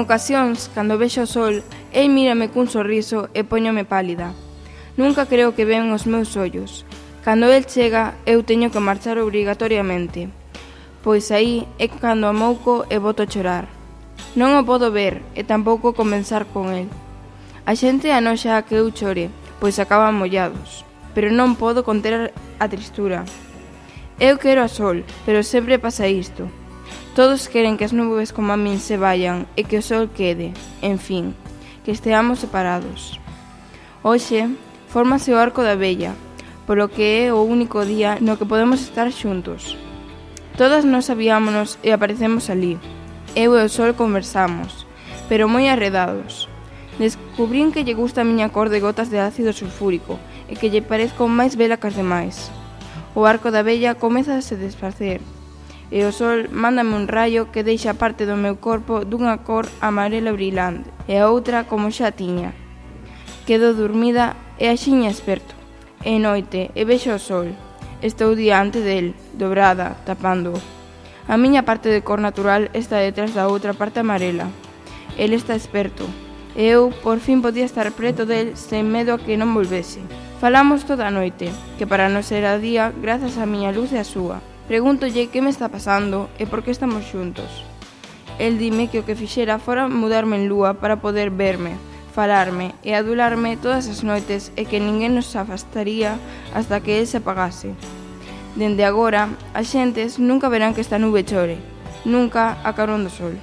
ocasións, cando vexo o sol, el mírame cun sorriso e poñome pálida. Nunca creo que ven os meus ollos. Cando el chega, eu teño que marchar obrigatoriamente. Pois aí é cando amouco e boto a chorar. Non o podo ver e tampouco comenzar con el. A xente anoxa que eu chore, pois acaban mollados. Pero non podo conter a tristura. Eu quero a sol, pero sempre pasa isto. Todos queren que as nubes como a min se vayan e que o sol quede, en fin, que esteamos separados. Hoxe, fórmase o arco da vella, polo que é o único día no que podemos estar xuntos. Todas nos sabíamonos e aparecemos ali. Eu e o sol conversamos, pero moi arredados. Descubrín que lle gusta a miña cor de gotas de ácido sulfúrico e que lle parezco máis bela que as demais. O arco da vella comeza a se desfacer e o sol mándame un raio que deixa parte do meu corpo dunha cor amarela brilante e a outra como xa tiña. Quedo dormida e axiña esperto. É noite e vexo o sol. Estou diante del, dobrada, tapando. -o. A miña parte de cor natural está detrás da outra parte amarela. El está esperto. E eu por fin podía estar preto del sen medo a que non volvese. Falamos toda a noite, que para non ser a día grazas á miña luz e a súa. Pregúntolle que me está pasando e por que estamos xuntos. El dime que o que fixera fora mudarme en lúa para poder verme, falarme e adularme todas as noites e que ninguén nos afastaría hasta que el se apagase. Dende agora, as xentes nunca verán que esta nube chore, nunca a carón do sol.